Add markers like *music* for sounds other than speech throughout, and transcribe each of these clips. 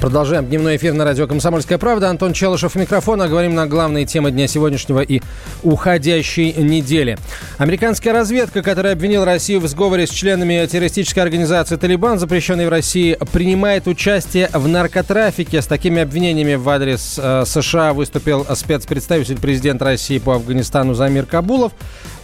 Продолжаем дневной эфир на радио «Комсомольская правда». Антон Челышев микрофона. Говорим на главные темы дня сегодняшнего и уходящей недели. Американская разведка, которая обвинила Россию в сговоре с членами террористической организации «Талибан», запрещенной в России, принимает участие в наркотрафике. С такими обвинениями в адрес э, США выступил спецпредставитель президента России по Афганистану Замир Кабулов.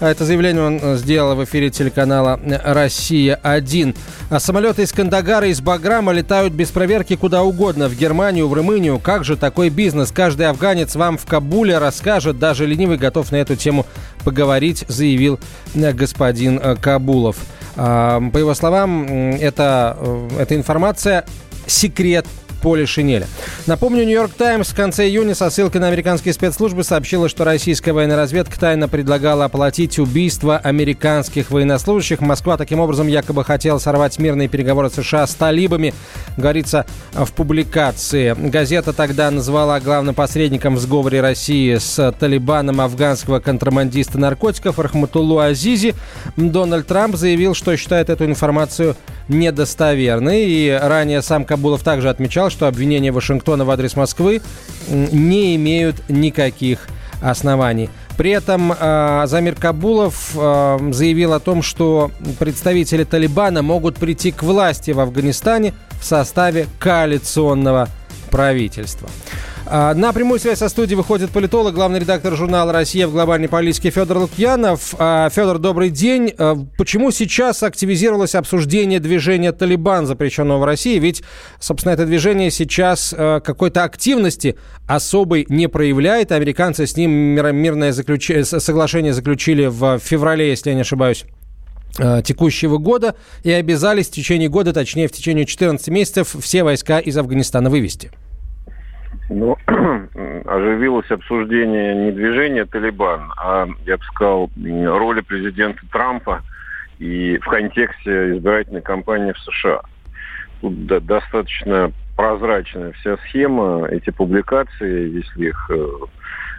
Это заявление он сделал в эфире телеканала «Россия-1». Самолеты из Кандагара, из Баграма летают без проверки куда угодно. В Германию, в Румынию. Как же такой бизнес? Каждый афганец вам в Кабуле расскажет. Даже ленивый готов на эту тему поговорить, заявил господин Кабулов. По его словам, это, эта информация секрет поле шинеля. Напомню, Нью-Йорк Таймс в конце июня со ссылкой на американские спецслужбы сообщила, что российская военная разведка тайно предлагала оплатить убийство американских военнослужащих. Москва таким образом якобы хотела сорвать мирные переговоры США с талибами, говорится в публикации. Газета тогда назвала главным посредником в сговоре России с Талибаном афганского контрабандиста наркотиков Рахматуллу Азизи. Дональд Трамп заявил, что считает эту информацию недостоверной. И ранее сам Кабулов также отмечал, что обвинения Вашингтона в адрес Москвы не имеют никаких оснований. При этом э, Замир Кабулов э, заявил о том, что представители Талибана могут прийти к власти в Афганистане в составе коалиционного правительства. А, на прямую связь со студией выходит политолог, главный редактор журнала «Россия» в глобальной политике Федор Лукьянов. А, Федор, добрый день. А, почему сейчас активизировалось обсуждение движения «Талибан», запрещенного в России? Ведь, собственно, это движение сейчас какой-то активности особой не проявляет. Американцы с ним мирное заключ... соглашение заключили в феврале, если я не ошибаюсь текущего года и обязались в течение года, точнее в течение 14 месяцев, все войска из Афганистана вывести. Ну, *clears throat* оживилось обсуждение не движения «Талибан», а, я бы сказал, роли президента Трампа и в контексте избирательной кампании в США. Тут да, достаточно прозрачная вся схема, эти публикации, если их э,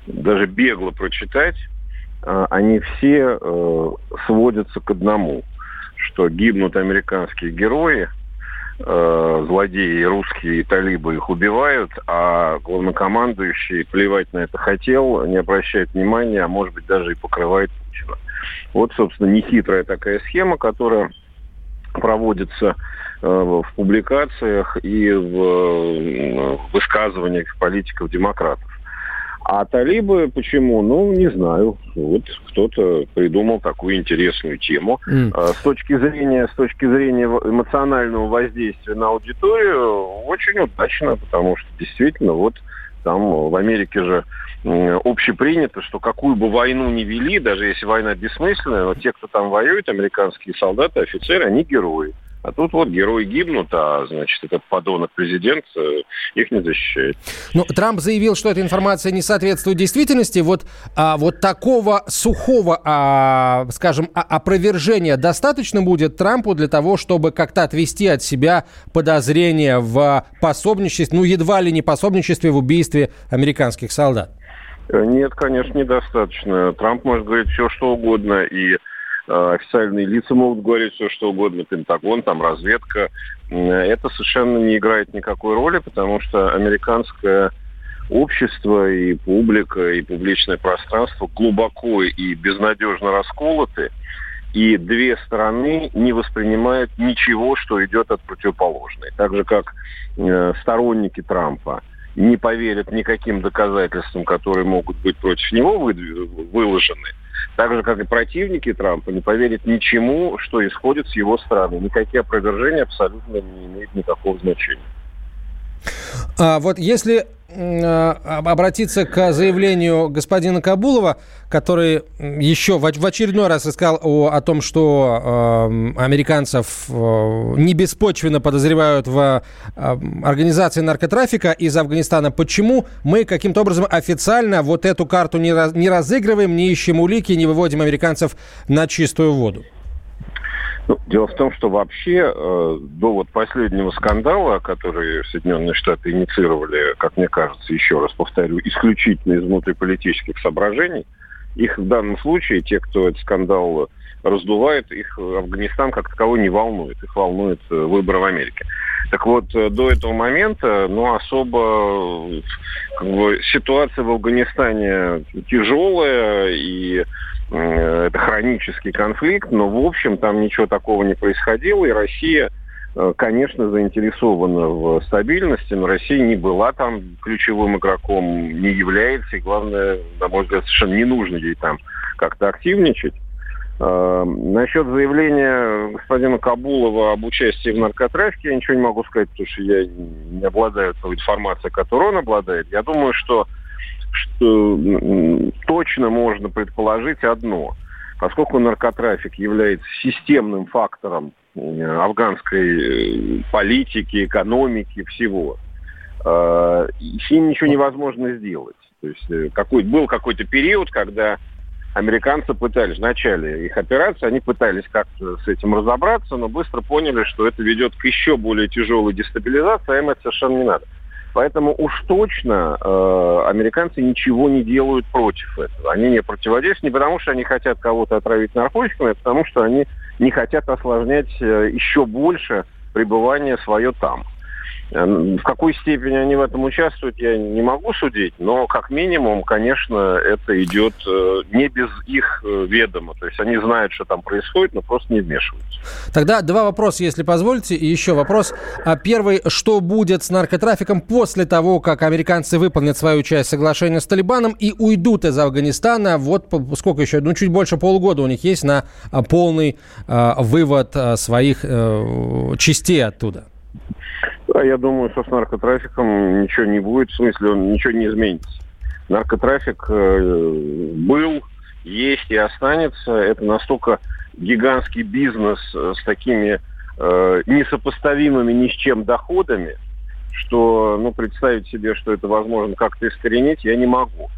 даже бегло прочитать, э, они все э, сводятся к одному, что гибнут американские герои – э, злодеи русские и талибы их убивают, а главнокомандующий плевать на это хотел, не обращает внимания, а может быть даже и покрывает Путина. Вот, собственно, нехитрая такая схема, которая проводится э, в публикациях и в, э, высказываниях политиков-демократов. А талибы почему? Ну, не знаю. Вот кто-то придумал такую интересную тему. Mm. С точки зрения, с точки зрения эмоционального воздействия на аудиторию, очень удачно, потому что действительно вот там в Америке же общепринято, что какую бы войну ни вели, даже если война бессмысленная, но те, кто там воюет, американские солдаты, офицеры, они герои. А тут вот герои гибнут, а, значит, этот подонок президент э, их не защищает. Ну, Трамп заявил, что эта информация не соответствует действительности. Вот, а, вот такого сухого, а, скажем, а, опровержения достаточно будет Трампу для того, чтобы как-то отвести от себя подозрения в пособничестве, ну, едва ли не пособничестве в убийстве американских солдат? Э, нет, конечно, недостаточно. Трамп может говорить все, что угодно, и официальные лица могут говорить все, что угодно, Пентагон, там разведка. Это совершенно не играет никакой роли, потому что американское общество и публика, и публичное пространство глубоко и безнадежно расколоты, и две стороны не воспринимают ничего, что идет от противоположной. Так же, как э, сторонники Трампа не поверят никаким доказательствам, которые могут быть против него выложены, так же, как и противники Трампа, не поверят ничему, что исходит с его стороны. Никакие опровержения абсолютно не имеют никакого значения. А вот если обратиться к заявлению господина Кабулова, который еще в, очередной раз рассказал о, о том, что э, американцев э, не беспочвенно подозревают в э, организации наркотрафика из Афганистана. Почему мы каким-то образом официально вот эту карту не, раз, не разыгрываем, не ищем улики, не выводим американцев на чистую воду? Ну, дело в том, что вообще э, до вот последнего скандала, который Соединенные Штаты инициировали, как мне кажется, еще раз повторю, исключительно из внутриполитических соображений, их в данном случае, те, кто этот скандал раздувает, их Афганистан как таковой не волнует. Их волнует э, выбор в Америке. Так вот, э, до этого момента, ну, особо как бы, ситуация в Афганистане тяжелая, и Э, это хронический конфликт, но в общем там ничего такого не происходило, и Россия, э, конечно, заинтересована в стабильности, но Россия не была там ключевым игроком, не является, и главное, на мой взгляд, совершенно не нужно ей там как-то активничать. Э, насчет заявления господина Кабулова об участии в наркотрафике я ничего не могу сказать, потому что я не обладаю той информацией, которой он обладает. Я думаю, что что точно можно предположить одно. Поскольку наркотрафик является системным фактором э, афганской э, политики, экономики, всего, э, с ним ничего невозможно сделать. То есть какой, был какой-то период, когда американцы пытались, в начале их операции, они пытались как-то с этим разобраться, но быстро поняли, что это ведет к еще более тяжелой дестабилизации, а им это совершенно не надо. Поэтому уж точно э, американцы ничего не делают против этого. Они не противодействуют не потому, что они хотят кого-то отравить наркотиками, а потому что они не хотят осложнять э, еще больше пребывание свое там. Э, в какой степени они в этом участвуют, я не могу судить, но как минимум, конечно, это идет э, не без их э, ведома. То есть они знают, что там происходит, но просто не вмешиваются. Тогда два вопроса, если позволите. И еще вопрос. А первый, что будет с наркотрафиком после того, как американцы выполнят свою часть соглашения с Талибаном и уйдут из Афганистана? Вот сколько еще? Ну, чуть больше полугода у них есть на полный э, вывод своих э, частей оттуда. Да, я думаю, что с наркотрафиком ничего не будет, в смысле, он ничего не изменится. Наркотрафик э, был, есть и останется. Это настолько гигантский бизнес э, с такими э, несопоставимыми ни с чем доходами, что ну, представить себе, что это возможно как-то искоренить, я не могу.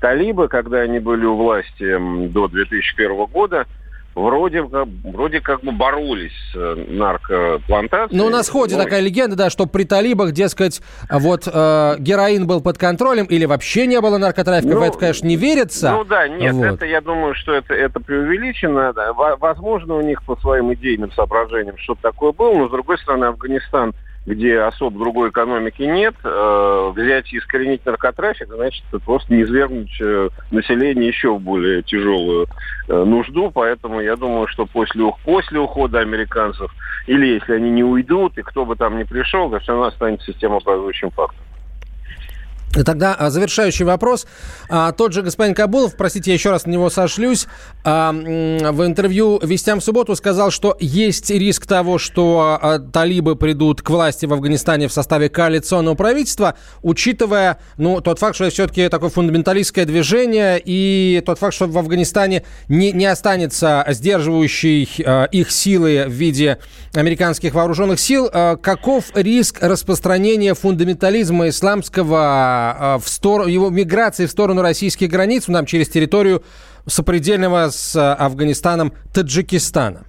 Талибы, когда они были у власти до 2001 года, вроде как, вроде как бы боролись с э, наркоплантацией. Ну, у нас ходит но... такая легенда, да, что при талибах, дескать, вот э, героин был под контролем или вообще не было наркотрафика. Ну, в это, конечно, не верится. Ну да, нет, вот. это я думаю, что это, это преувеличено. Да. Возможно, у них по своим идейным соображениям что-то такое было, но, с другой стороны, Афганистан – где особо другой экономики нет, э, взять и искоренить наркотрафик, значит, просто не извергнуть э, население еще в более тяжелую э, нужду. Поэтому я думаю, что после, после ухода американцев, или если они не уйдут, и кто бы там ни пришел, то все равно останется системообразующим фактором. Тогда а, завершающий вопрос. А, тот же господин Кабулов, простите, я еще раз на него сошлюсь, а, в интервью «Вестям в субботу» сказал, что есть риск того, что талибы придут к власти в Афганистане в составе коалиционного правительства, учитывая ну, тот факт, что это все-таки такое фундаменталистское движение, и тот факт, что в Афганистане не, не останется сдерживающей их силы в виде американских вооруженных сил. Каков риск распространения фундаментализма исламского в сторону, его миграции в сторону российских границ, нам через территорию сопредельного с а, Афганистаном Таджикистана?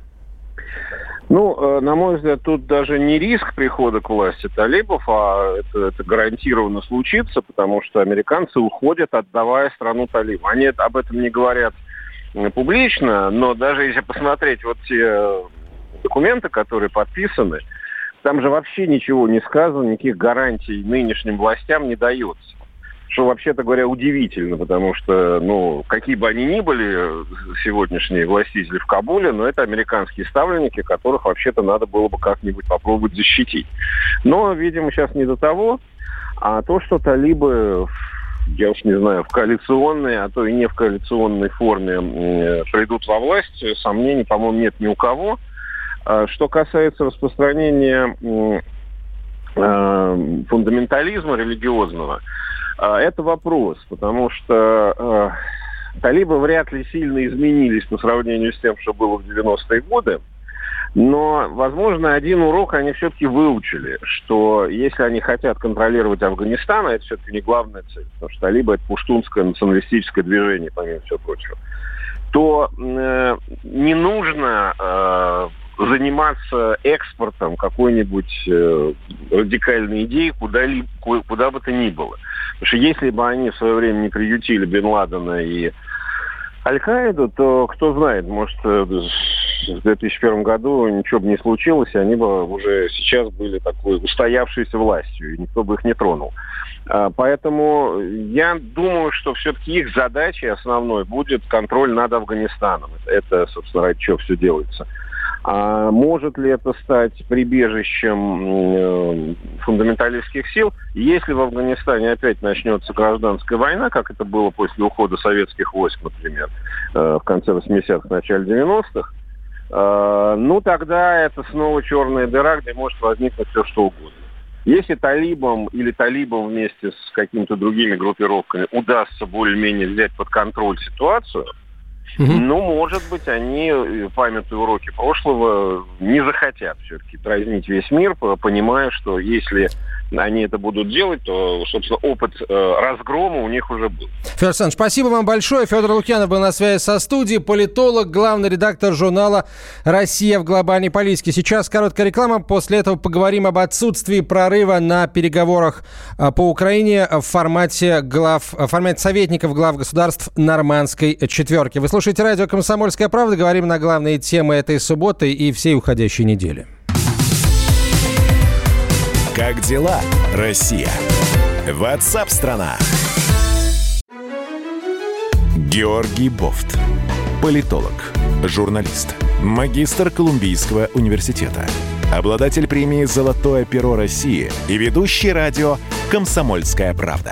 Ну, э, на мой взгляд, тут даже не риск прихода к власти талибов, а это, это гарантированно случится, потому что американцы уходят, отдавая страну талибам. Они об этом не говорят публично, но даже если посмотреть вот те документы, которые подписаны, там же вообще ничего не сказано, никаких гарантий нынешним властям не дается. Что, вообще-то говоря, удивительно, потому что, ну, какие бы они ни были, сегодняшние властители в Кабуле, но это американские ставленники, которых вообще-то надо было бы как-нибудь попробовать защитить. Но, видимо, сейчас не до того. А то, что талибы я уж не знаю, в коалиционной, а то и не в коалиционной форме придут во власть, сомнений, по-моему, нет ни у кого. А что касается распространения а, фундаментализма религиозного, Это вопрос, потому что талибы вряд ли сильно изменились по сравнению с тем, что было в 90-е годы. Но, возможно, один урок они все-таки выучили, что если они хотят контролировать Афганистан, а это все-таки не главная цель, потому что талибы это пуштунское националистическое движение, помимо всего прочего, то э, не нужно э, заниматься экспортом какой-нибудь э, радикальной идеи куда, ли, куда бы то ни было. Потому что если бы они в свое время не приютили Бен Ладена и Аль-Каиду, то кто знает, может, э, в 2001 году ничего бы не случилось, и они бы уже сейчас были такой устоявшейся властью, и никто бы их не тронул. А, поэтому я думаю, что все-таки их задачей основной будет контроль над Афганистаном. Это, собственно, ради чего все делается. А может ли это стать прибежищем э, фундаменталистских сил, если в Афганистане опять начнется гражданская война, как это было после ухода советских войск, например, э, в конце 80-х, начале 90-х, э, ну тогда это снова черная дыра, где может возникнуть все что угодно. Если талибам или талибам вместе с какими-то другими группировками удастся более-менее взять под контроль ситуацию – Угу. Ну, может быть, они, э, памятуя уроки прошлого, не захотят все-таки дразнить весь мир, понимая, что если они это будут делать, то, собственно, опыт э, разгрома у них уже был. Федор Александрович, спасибо вам большое. Федор Лукьянов был на связи со студией, политолог, главный редактор журнала «Россия в глобальной политике». Сейчас короткая реклама, после этого поговорим об отсутствии прорыва на переговорах э, по Украине в формате, глав, в формате советников глав государств нормандской четверки. Вы слушаете радио «Комсомольская правда», говорим на главные темы этой субботы и всей уходящей недели. Как дела, Россия? Ватсап-страна! Георгий Бофт. Политолог, журналист, магистр Колумбийского университета, обладатель премии «Золотое перо России» и ведущий радио «Комсомольская правда».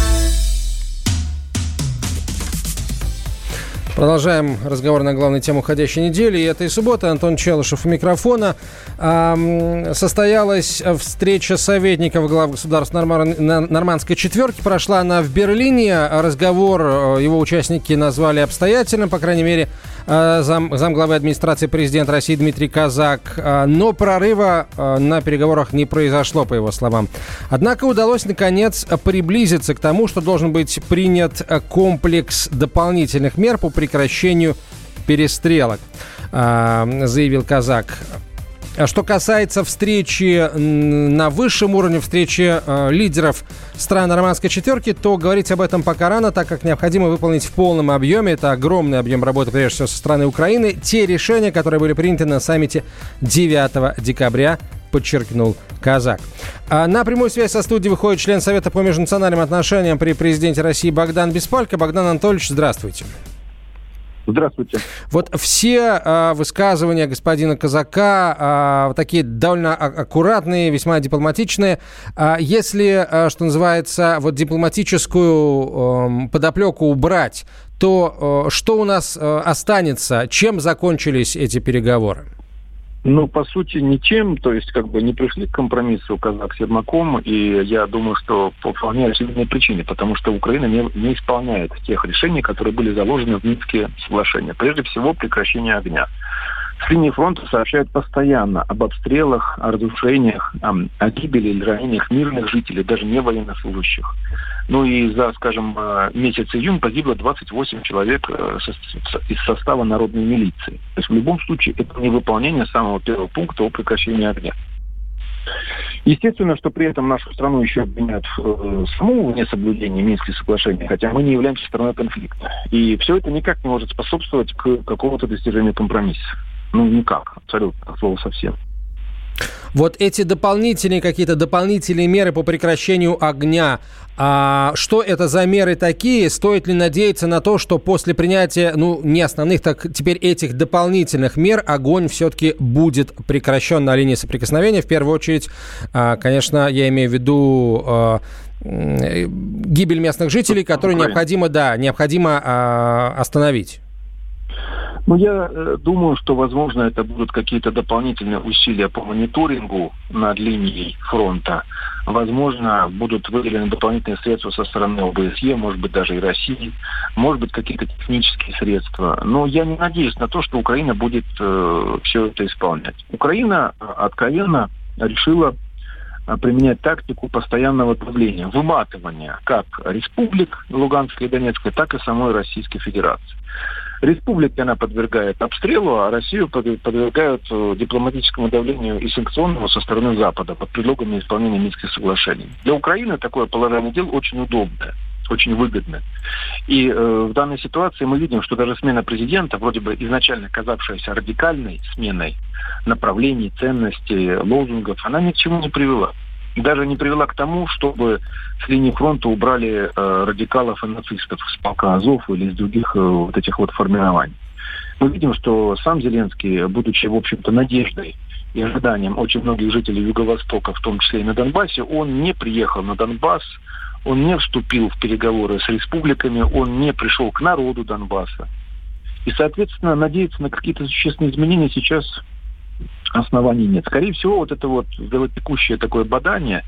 Продолжаем разговор на главную тему уходящей недели. И этой субботы Антон Челышев у микрофона. Состоялась встреча советников глав государств Нормандской четверки. Прошла она в Берлине. Разговор э, его участники назвали обстоятельным, по крайней мере, зам, замглавы администрации президента России Дмитрий Казак. Э, но прорыва на переговорах не произошло, по его словам. Однако удалось, наконец, приблизиться к тому, что должен быть принят комплекс дополнительных мер по прекращению перестрелок, заявил Казак. А что касается встречи на высшем уровне, встречи э, лидеров стран нормандской четверки, то говорить об этом пока рано, так как необходимо выполнить в полном объеме, это огромный объем работы, прежде всего, со стороны Украины, те решения, которые были приняты на саммите 9 декабря подчеркнул Казак. А на прямую связь со студией выходит член Совета по межнациональным отношениям при президенте России Богдан Беспалько. Богдан Анатольевич. Здравствуйте. Вот все э, высказывания господина Казака э, такие довольно аккуратные, весьма дипломатичные. Э, если, э, что называется, вот дипломатическую э, подоплеку убрать, то э, что у нас э, останется? Чем закончились эти переговоры? Ну, по сути, ничем, то есть как бы не пришли к компромиссу казак с Ермаком, и я думаю, что по вполне очевидной причине, потому что Украина не, не исполняет тех решений, которые были заложены в Минские соглашения. Прежде всего, прекращение огня. С линии фронта сообщают постоянно об обстрелах, о разрушениях, о гибели или ранениях мирных жителей, даже не военнослужащих. Ну и за, скажем, э, месяц июнь погибло 28 человек э, из состава народной милиции. То есть в любом случае это не выполнение самого первого пункта о прекращении огня. Естественно, что при этом нашу страну еще обвиняют в э, саму несоблюдении Минских соглашений, хотя мы не являемся стороной конфликта. И все это никак не может способствовать к какому-то достижению компромисса. Ну, никак, абсолютно, от слова совсем. Вот эти дополнительные какие-то дополнительные меры по прекращению огня, а что это за меры такие? Стоит ли надеяться на то, что после принятия, ну, не основных, так теперь этих дополнительных мер огонь все-таки будет прекращен на линии соприкосновения? В первую очередь, а, конечно, я имею в виду а, гибель местных жителей, которую необходимо, да, необходимо а, остановить. Ну, я э, думаю, что, возможно, это будут какие-то дополнительные усилия по мониторингу над линией фронта. Возможно, будут выделены дополнительные средства со стороны ОБСЕ, может быть, даже и России, может быть, какие-то технические средства. Но я не надеюсь на то, что Украина будет э, все это исполнять. Украина э, откровенно решила э, применять тактику постоянного давления, выматывания как республик Луганской и Донецкой, так и самой Российской Федерации. Республики она подвергает обстрелу, а Россию подвергают э, дипломатическому давлению и санкционному со стороны Запада под предлогом неисполнения Минских соглашений. Для Украины такое положение дел очень удобное очень выгодно. И э, в данной ситуации мы видим, что даже смена президента, вроде бы изначально казавшаяся радикальной сменой направлений, ценностей, лозунгов, она ни к чему не привела даже не привела к тому, чтобы с линии фронта убрали э, радикалов и нацистов с полка Азов или из других э, вот этих вот формирований. Мы видим, что сам Зеленский, будучи, в общем-то, надеждой и ожиданием очень многих жителей Юго-Востока, в том числе и на Донбассе, он не приехал на Донбасс, он не вступил в переговоры с республиками, он не пришел к народу Донбасса. И, соответственно, надеяться на какие-то существенные изменения сейчас оснований нет. Скорее всего, вот это вот текущее такое бадание,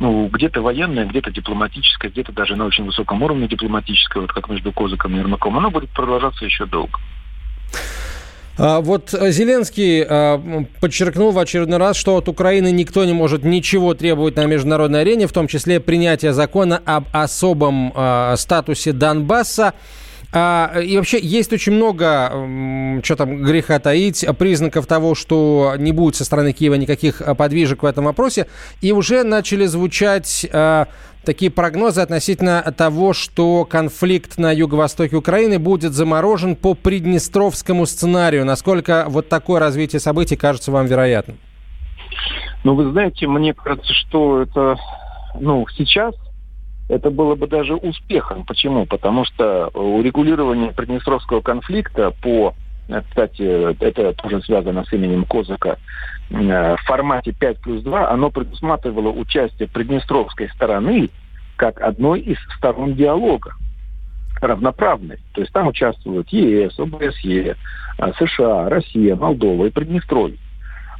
ну, где-то военное, где-то дипломатическое, где-то даже на очень высоком уровне дипломатическое, вот как между Козыком и Ермаком, оно будет продолжаться еще долго. А вот Зеленский а, подчеркнул в очередной раз, что от Украины никто не может ничего требовать на международной арене, в том числе принятия закона об особом а, статусе Донбасса. А, и вообще есть очень много, что там греха таить, признаков того, что не будет со стороны Киева никаких а, подвижек в этом вопросе. И уже начали звучать а, такие прогнозы относительно того, что конфликт на юго-востоке Украины будет заморожен по приднестровскому сценарию. Насколько вот такое развитие событий кажется вам вероятным? Ну, вы знаете, мне кажется, что это, ну, сейчас это было бы даже успехом. Почему? Потому что урегулирование Приднестровского конфликта по кстати, это тоже связано с именем Козака, в формате 5 плюс 2, оно предусматривало участие Приднестровской стороны как одной из сторон диалога равноправной. То есть там участвуют ЕС, ОБСЕ, США, Россия, Молдова и Приднестровье.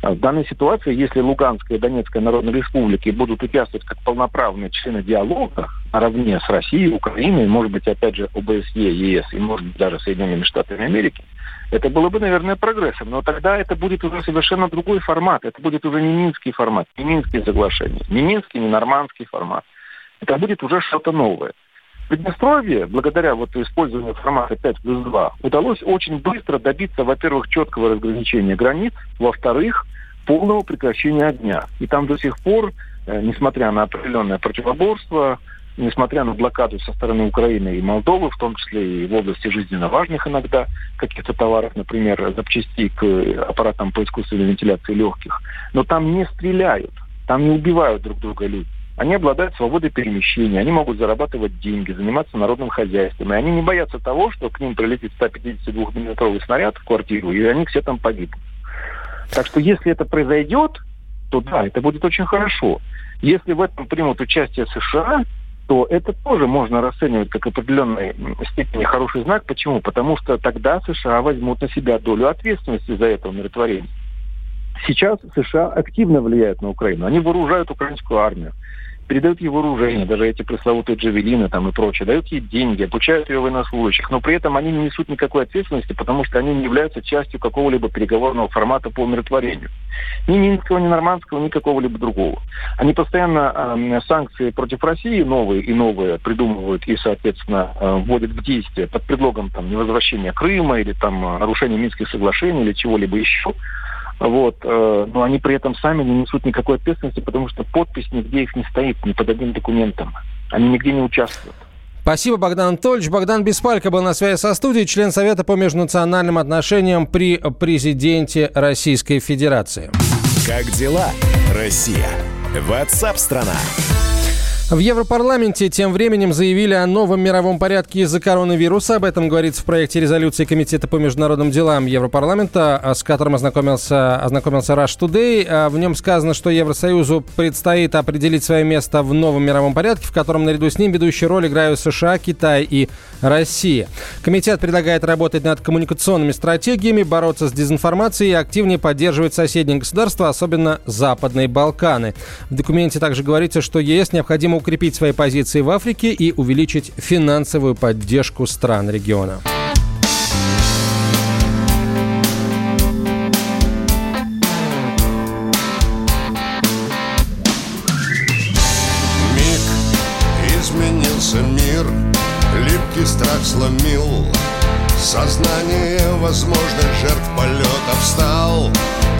В данной ситуации, если Луганская и Донецкая Народные Республики будут участвовать как полноправные члены диалога наравне с Россией, Украиной, может быть, опять же, ОБСЕ, ЕС и, может быть, даже Соединенными Штатами Америки, это было бы, наверное, прогрессом. Но тогда это будет уже совершенно другой формат. Это будет уже не Минский формат, не Минские соглашения, не Минский, не Нормандский формат. Это будет уже что-то новое. Приднестровье, благодаря вот использованию формата 5 плюс 2, удалось очень быстро добиться, во-первых, четкого разграничения границ, во-вторых, полного прекращения огня. И там до сих пор, э, несмотря на определенное противоборство, несмотря на блокаду со стороны Украины и Молдовы, в том числе и в области жизненно важных иногда каких-то товаров, например, запчастей к аппаратам по искусственной вентиляции легких, но там не стреляют, там не убивают друг друга люди. Они обладают свободой перемещения, они могут зарабатывать деньги, заниматься народным хозяйством. И они не боятся того, что к ним прилетит 152-миллиметровый снаряд в квартиру, и они все там погибнут. Так что если это произойдет, то да, это будет очень хорошо. Если в этом примут участие США, то это тоже можно расценивать как определенной степени хороший знак. Почему? Потому что тогда США возьмут на себя долю ответственности за это умиротворение. Сейчас США активно влияют на Украину. Они вооружают украинскую армию передают ей вооружение, даже эти пресловутые джавелины там и прочее, дают ей деньги, обучают ее военнослужащих, но при этом они не несут никакой ответственности, потому что они не являются частью какого-либо переговорного формата по умиротворению. Ни Минского, ни Нормандского, ни какого-либо другого. Они постоянно э, санкции против России новые и новые придумывают и, соответственно, э, вводят в действие под предлогом там, невозвращения Крыма или там нарушения Минских соглашений или чего-либо еще. Вот, э, но они при этом сами не несут никакой ответственности, потому что подпись нигде их не стоит, ни под одним документом. Они нигде не участвуют. Спасибо, Богдан Анатольевич. Богдан Беспалько был на связи со студией, член Совета по межнациональным отношениям при президенте Российской Федерации. Как дела, Россия? Ватсап-страна! В Европарламенте тем временем заявили о новом мировом порядке из-за коронавируса. Об этом говорится в проекте резолюции Комитета по международным делам Европарламента, а, с которым ознакомился, ознакомился Rush Today. А, в нем сказано, что Евросоюзу предстоит определить свое место в новом мировом порядке, в котором наряду с ним ведущую роль играют США, Китай и Россия. Комитет предлагает работать над коммуникационными стратегиями, бороться с дезинформацией и активнее поддерживать соседние государства, особенно Западные Балканы. В документе также говорится, что ЕС необходимо укрепить свои позиции в Африке и увеличить финансовую поддержку стран региона. Липкий страх сломил Сознание возможных жертв полетов стал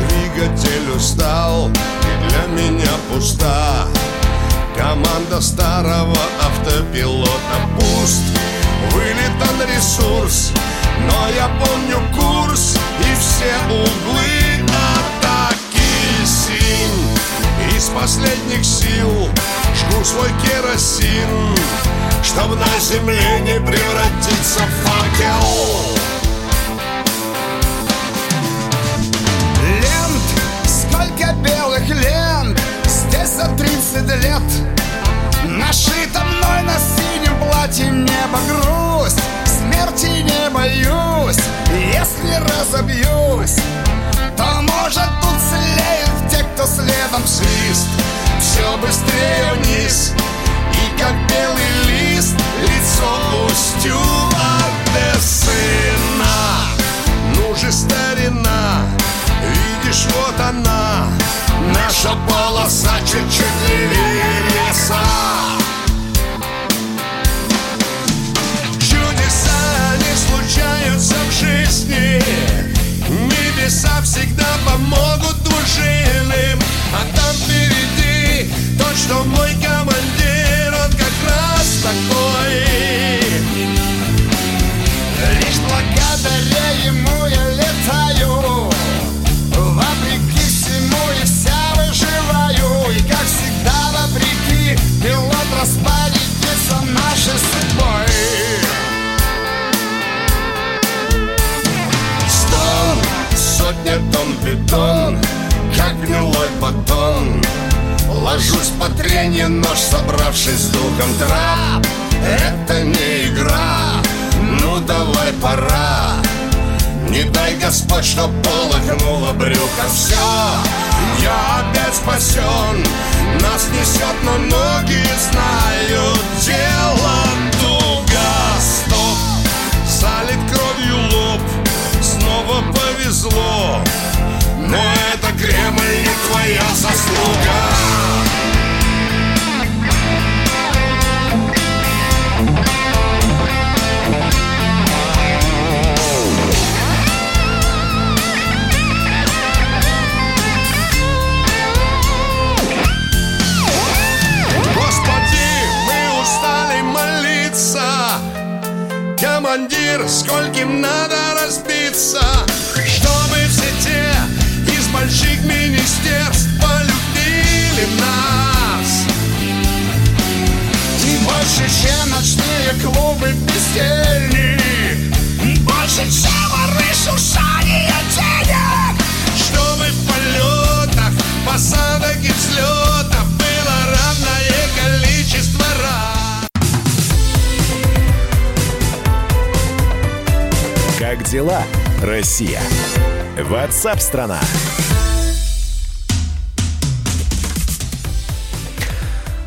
Двигатель устал и для меня пуста Команда старого автопилота. Пуст Вылетан ресурс, но я помню курс И все углы атаки синь. Из последних сил жгу свой керосин Чтоб на земле не превратиться в факел. Лент, сколько белых лент Здесь за 30 лет Нашито мной на синем платье небо грусть. Смерти не боюсь Если разобьюсь. То может тут слеют те, кто следом свист. Все быстрее вниз И как белый лист Лицо устью от сына Ну же, старина, видишь, вот она Наша полоса чуть-чуть левее леса. Чудеса не случаются в жизни. Небеса всегда помогут двужильным А там впереди тот, что мой командир Он как раз такой Господь, чтоб полыхнуло брюхо. Все, я опять спасен Нас несет, но ноги знают Дело туго, стоп! Залит кровью лоб. Снова повезло. Но это Кремль не твоя заслуга Командир, скольким надо разбиться Чтобы все те из больших министерств полюбили нас. Больше, чем ночные клубы бездельник Больше, чем Дела, Россия? Ватсап-страна!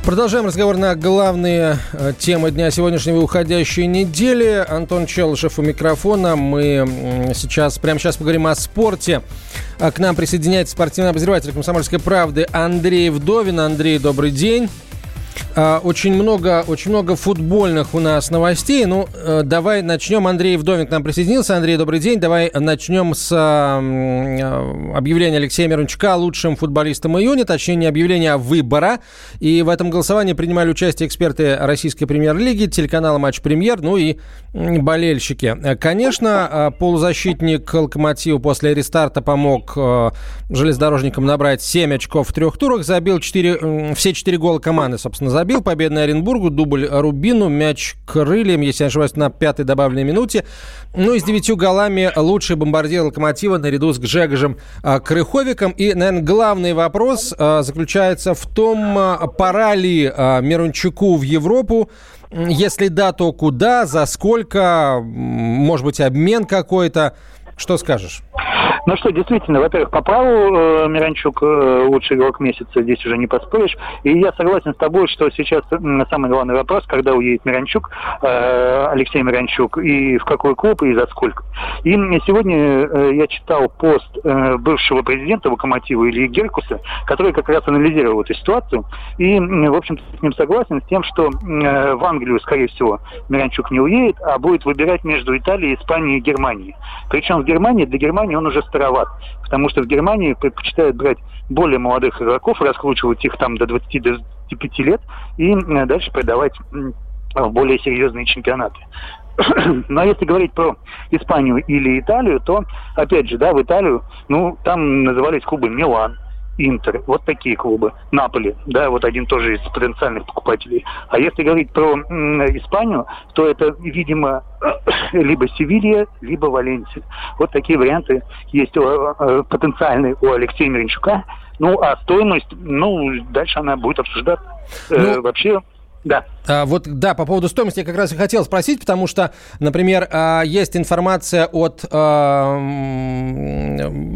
Продолжаем разговор на главные э, темы дня сегодняшнего уходящей недели. Антон Челышев у микрофона. Мы сейчас, прямо сейчас поговорим о спорте. А К нам присоединяется спортивный обозреватель «Комсомольской правды» Андрей Вдовин. Андрей, добрый день. А, Очень много, очень много футбольных у нас новостей. Ну, э, давай начнем. Андрей Вдовин к нам присоединился. Андрей, добрый день. Давай начнем с а, объявления Алексея Мирончука лучшим футболистом июня, точнее, не объявления, а выбора. И в этом голосовании принимали участие эксперты Российской премьер-лиги, телеканала «Матч Премьер», ну и болельщики. Э, Конечно, полузащитник «Локомотива» после рестарта помог э, железнодорожникам набрать 7 очков в трех турах, забил 4, все 4 гола команды, собственно, забил. Победный Оренбургу, дубль Рубину, мяч крыльям, если не ошибаюсь, на пятой добавленной минуте. Ну и с девятью голами лучший бомбардир «Локомотива» наряду с Гжегожем а, Крыховиком. И, наверное, главный вопрос а, заключается в том, а, пора ли Мирончуку в Европу, если да, то куда, за сколько, может быть, обмен какой-то. Что скажешь? Ну что, действительно, во-первых, по праву э, Миранчук э, лучший игрок месяца, здесь уже не поспоришь. И я согласен с тобой, что сейчас м, самый главный вопрос, когда уедет Миранчук, э, Алексей Миранчук, и в какой клуб, и за сколько. И сегодня э, я читал пост э, бывшего президента Локомотива Ильи Геркуса, который как раз анализировал эту ситуацию. И, в общем-то, с ним согласен с тем, что э, в Англию, скорее всего, Миранчук не уедет, а будет выбирать между Италией, Испанией и Германией. Причем Германии, для Германии он уже староват, потому что в Германии предпочитают брать более молодых игроков, раскручивать их там до 20-25 лет и дальше продавать в более серьезные чемпионаты. *clears throat* Но если говорить про Испанию или Италию, то, опять же, да, в Италию, ну, там назывались клубы Милан, Интер, вот такие клубы, Наполи, да, вот один тоже из потенциальных покупателей. А если говорить про Испанию, то это, видимо, *coughs* либо Севилья, либо Валенсия. Вот такие варианты есть у, э, потенциальные у Алексея Миренчука. Ну, а стоимость, ну, дальше она будет обсуждаться. Э, Ну, вообще, да. А, Вот, да, по поводу стоимости я как раз и хотел спросить, потому что, например, а, есть информация от а,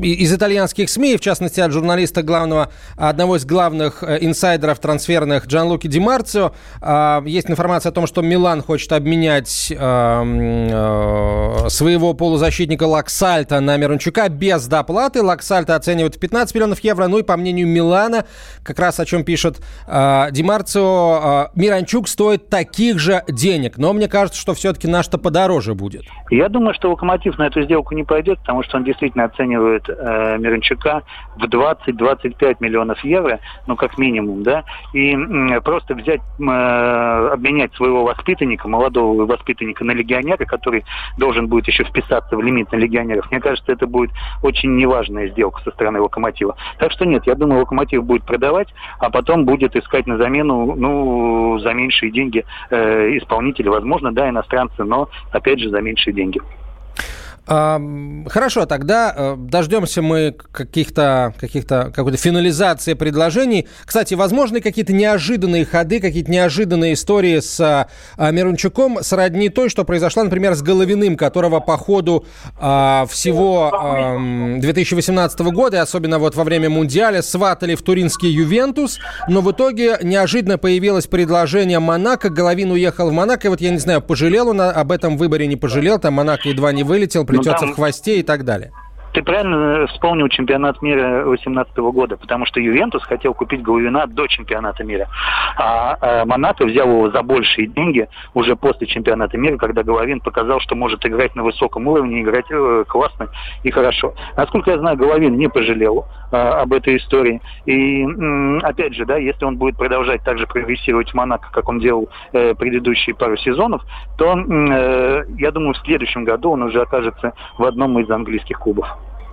из итальянских СМИ, в частности, от журналиста главного, одного из главных э, инсайдеров трансферных Джанлуки Ди Марцио. Есть информация о том, что Милан хочет обменять э, своего полузащитника Лаксальта на Мирончука без доплаты. Лаксальта оценивают в 15 миллионов евро. Ну и по мнению Милана, как раз о чем пишет Ди Марцио, а, Миранчук стоит таких же денег. Но мне кажется, что все-таки наш-то подороже будет. Я думаю, что Локомотив на эту сделку не пойдет, потому что он действительно оценивает э, Мирончука в 20-25 миллионов евро, ну, как минимум, да, и м, просто взять, э, обменять своего воспитанника, молодого воспитанника на легионера, который должен будет еще вписаться в лимит на легионеров, мне кажется, это будет очень неважная сделка со стороны Локомотива. Так что нет, я думаю, Локомотив будет продавать, а потом будет искать на замену, ну, за меньшие деньги э, исполнителя, возможно, да, иностранцы, но, опять же, за меньшие деньги. Хорошо, тогда э, дождемся мы каких-то, каких-то, какой-то финализации предложений. Кстати, возможны какие-то неожиданные ходы, какие-то неожиданные истории с а, Мирончуком, сродни той, что произошла, например, с Головиным, которого по ходу а, всего ам, 2018 года, особенно вот во время Мундиаля, сватали в туринский Ювентус, но в итоге неожиданно появилось предложение Монако, Головин уехал в Монако, и вот я не знаю, пожалел он об этом выборе, не пожалел, там Монако едва не вылетел, плетется там- в хвосте и так далее. Ты правильно вспомнил чемпионат мира 2018 года, потому что Ювентус хотел купить Головина до чемпионата мира. А, э, Монако взял его за большие деньги уже после чемпионата мира, когда Головин показал, что может играть на высоком уровне, играть э, классно и хорошо. Насколько я знаю, Головин не пожалел э, об этой истории. И опять же, да, если он будет продолжать так же прогрессировать в Монако, как он делал э, предыдущие пару сезонов, то э, я думаю, в следующем году он уже окажется в одном из английских клубов.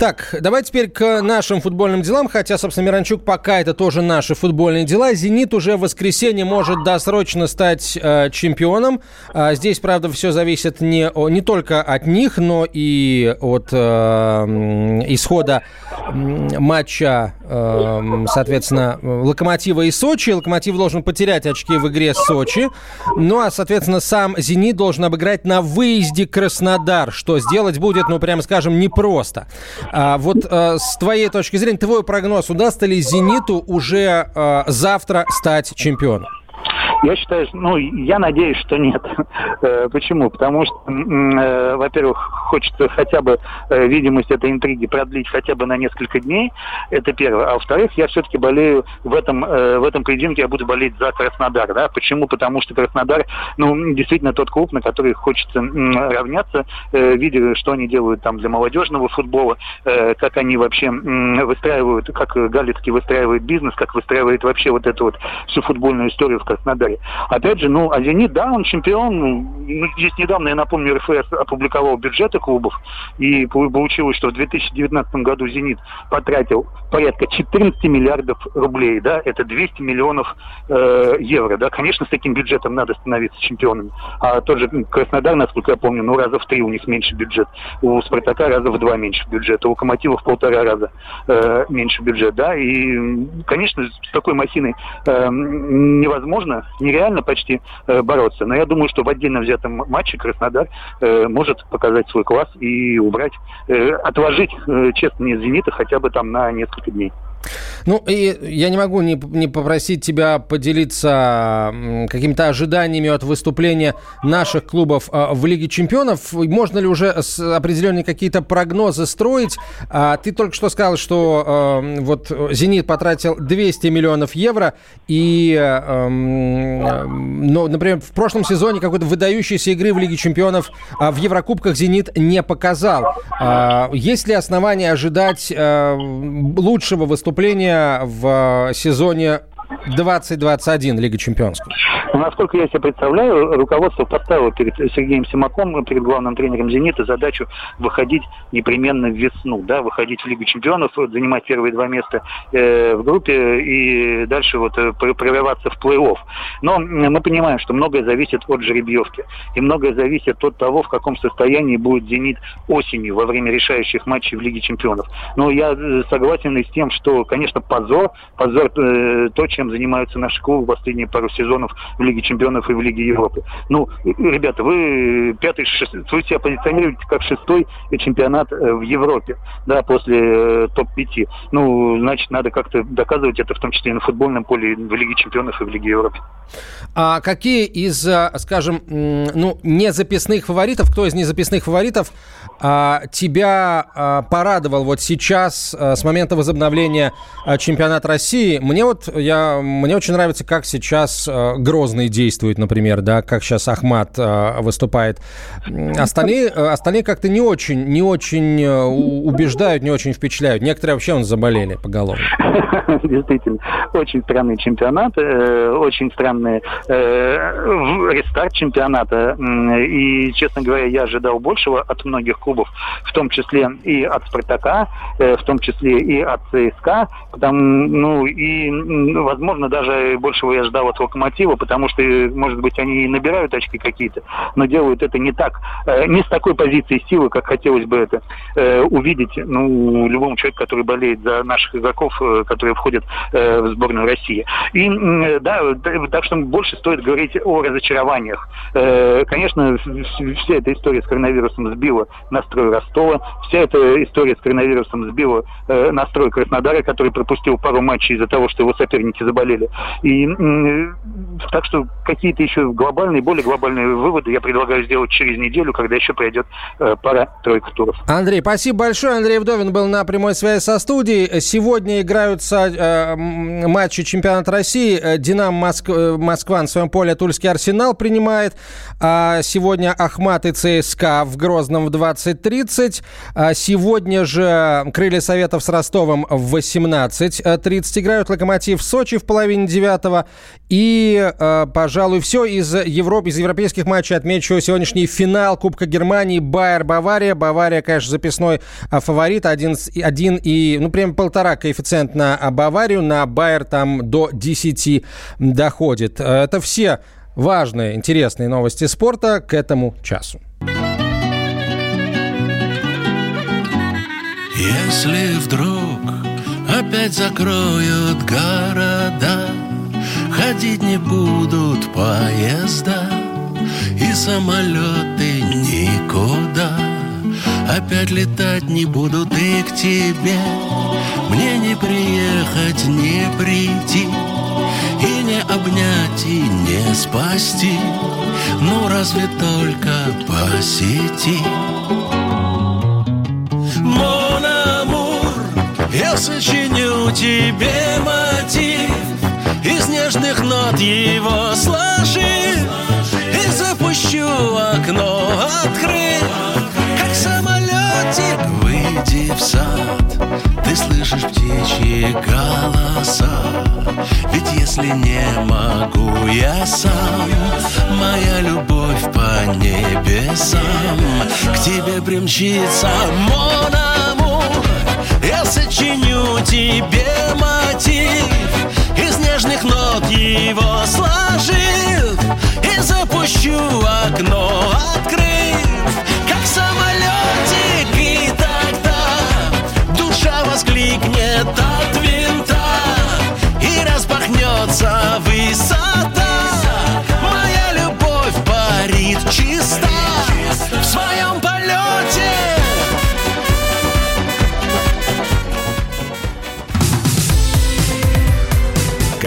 Так, давай теперь к нашим футбольным делам, хотя, собственно, Миранчук пока это тоже наши футбольные дела. «Зенит» уже в воскресенье может досрочно стать э, чемпионом. А здесь, правда, все зависит не, о- не только от них, но и от э, исхода матча, э, соответственно, «Локомотива» и «Сочи». «Локомотив» должен потерять очки в игре с «Сочи». Ну, а, соответственно, сам «Зенит» должен обыграть на выезде Краснодар, что сделать будет, ну, прямо скажем, непросто. А, вот э, с твоей точки зрения, твой прогноз, удастся ли «Зениту» уже э, завтра стать чемпионом? Я считаю, ну, я надеюсь, что нет. *laughs* Э, почему? Потому что, э, во-первых, хочется хотя бы э, видимость этой интриги продлить хотя бы на несколько дней. Это первое. А во-вторых, я все-таки болею в этом, в этом поединке, я буду болеть за Краснодар. Да? Почему? Потому что Краснодар, ну, действительно тот клуб, на который хочется равняться, видя, что они делают там для молодежного футбола, как они вообще выстраивают, как Галицкий выстраивает бизнес, как выстраивает вообще вот эту вот всю футбольную историю в Краснодаре. Опять же, ну, а «Зенит», да, он чемпион. Ну, здесь недавно, я напомню, РФС опубликовал бюджеты клубов, и получилось, что в 2019 году «Зенит» потратил порядка 14 миллиардов рублей, да, это 200 миллионов э, евро, да. Конечно, с таким бюджетом надо становиться чемпионами. А тот же Краснодар, насколько я помню, ну, раза в три у них меньше бюджет. У «Спартака» раза в два меньше бюджета, у «Локомотива» в полтора раза э, меньше бюджет, да. И, конечно, с такой махиной э, невозможно, нереально почти э, бороться. Но я думаю, что в отдельно взятом матче Краснодар э, может показать свой класс и убрать, э, отложить, э, честно, не «Зенита» хотя бы там на несколько дней. Ну, и я не могу не, не попросить тебя поделиться какими-то ожиданиями от выступления наших клубов а, в Лиге Чемпионов. Можно ли уже определенные какие-то прогнозы строить? А, ты только что сказал, что а, вот «Зенит» потратил 200 миллионов евро, и, ну, например, в прошлом сезоне какой-то выдающейся игры в Лиге Чемпионов в Еврокубках «Зенит» не показал. Есть ли основания ожидать лучшего выступления выступления в сезоне 2021 Лига Чемпионская? Ну, насколько я себе представляю, руководство поставило перед Сергеем Симаком, перед главным тренером «Зенита» задачу выходить непременно в весну, да, выходить в Лигу Чемпионов, занимать первые два места э, в группе и дальше вот э, прорываться в плей-офф. Но мы понимаем, что многое зависит от жеребьевки. И многое зависит от того, в каком состоянии будет «Зенит» осенью во время решающих матчей в Лиге Чемпионов. Но я э, согласен и с тем, что, конечно, позор, позор э, то, чем занимаются наши клубы последние пару сезонов в Лиге Чемпионов и в Лиге Европы. Ну, ребята, вы пятый, шестой, вы себя позиционируете как шестой чемпионат э, в Европе, да, после э, топ-5. Ну, значит, надо как-то доказывать это, в том числе и на футбольном поле, в Лиге Чемпионов и в Лиге Европы. А какие из, э, скажем, ну, незаписных фаворитов, кто из незаписных фаворитов а, тебя а, порадовал вот сейчас, а, с момента возобновления а, чемпионата России? Мне вот, я, мне очень нравится, как сейчас а, Грозный действует, например, да, как сейчас Ахмат а, выступает. Остальные, остальные как-то не очень, не очень убеждают, не очень впечатляют. Некоторые вообще он заболели поголовно. *laughs* Действительно, очень странный чемпионат, э, очень странный э, рестарт чемпионата. И, честно говоря, я ожидал большего от многих клубов клубов, в том числе и от «Спартака», э, в том числе и от ЦСКА, потому, ну, и, возможно, даже большего я ждал от «Локомотива», потому что, может быть, они набирают очки какие-то, но делают это не так, э, не с такой позиции силы, как хотелось бы это э, увидеть, ну, любому человеку, который болеет за наших игроков, которые входят в сборную России. И, да, так что больше стоит говорить о разочарованиях. Конечно, вся эта история с коронавирусом сбила на настрой Ростова. Вся эта история с коронавирусом сбила э, настрой Краснодара, который пропустил пару матчей из-за того, что его соперники заболели. И э, так что какие-то еще глобальные, более глобальные выводы я предлагаю сделать через неделю, когда еще пройдет э, пара-тройка туров. Андрей, спасибо большое. Андрей Вдовин был на прямой связи со студией. Сегодня играются э, матчи чемпионата России. Э, Динамо Моск... Э, Москва на своем поле Тульский Арсенал принимает. А сегодня Ахмат и ЦСКА в Грозном в 20 18.30. А сегодня же Крылья Советов с Ростовом в 18.30 играют. Локомотив в Сочи в половине девятого. И, а, пожалуй, все из Европы, из европейских матчей отмечу сегодняшний финал Кубка Германии Байер-Бавария. Бавария, конечно, записной а, фаворит. Один, один и, ну, прям полтора коэффициент на Баварию. На Байер там до 10 доходит. Это все важные, интересные новости спорта к этому часу. Если вдруг опять закроют города, Ходить не будут поезда И самолеты никуда. Опять летать не будут и к тебе. Мне не приехать, не прийти И не обнять, и не спасти. Ну разве только по сети Мон амур, я сочиню тебе мотив Из нежных нот его сложив И запущу окно, открыв Как самолетик, выйди в сад. Ты слышишь птичьи голоса. Ведь если не могу я сам Моя любовь по небесам. К тебе примчится мон амур Я сочиню тебе мотив. Из нежных нот его сложив. И запущу окно, открыв. Как самолетик И тогда душа воскликнет от винта. И распахнется высота. Моя любовь парит чиста. В своем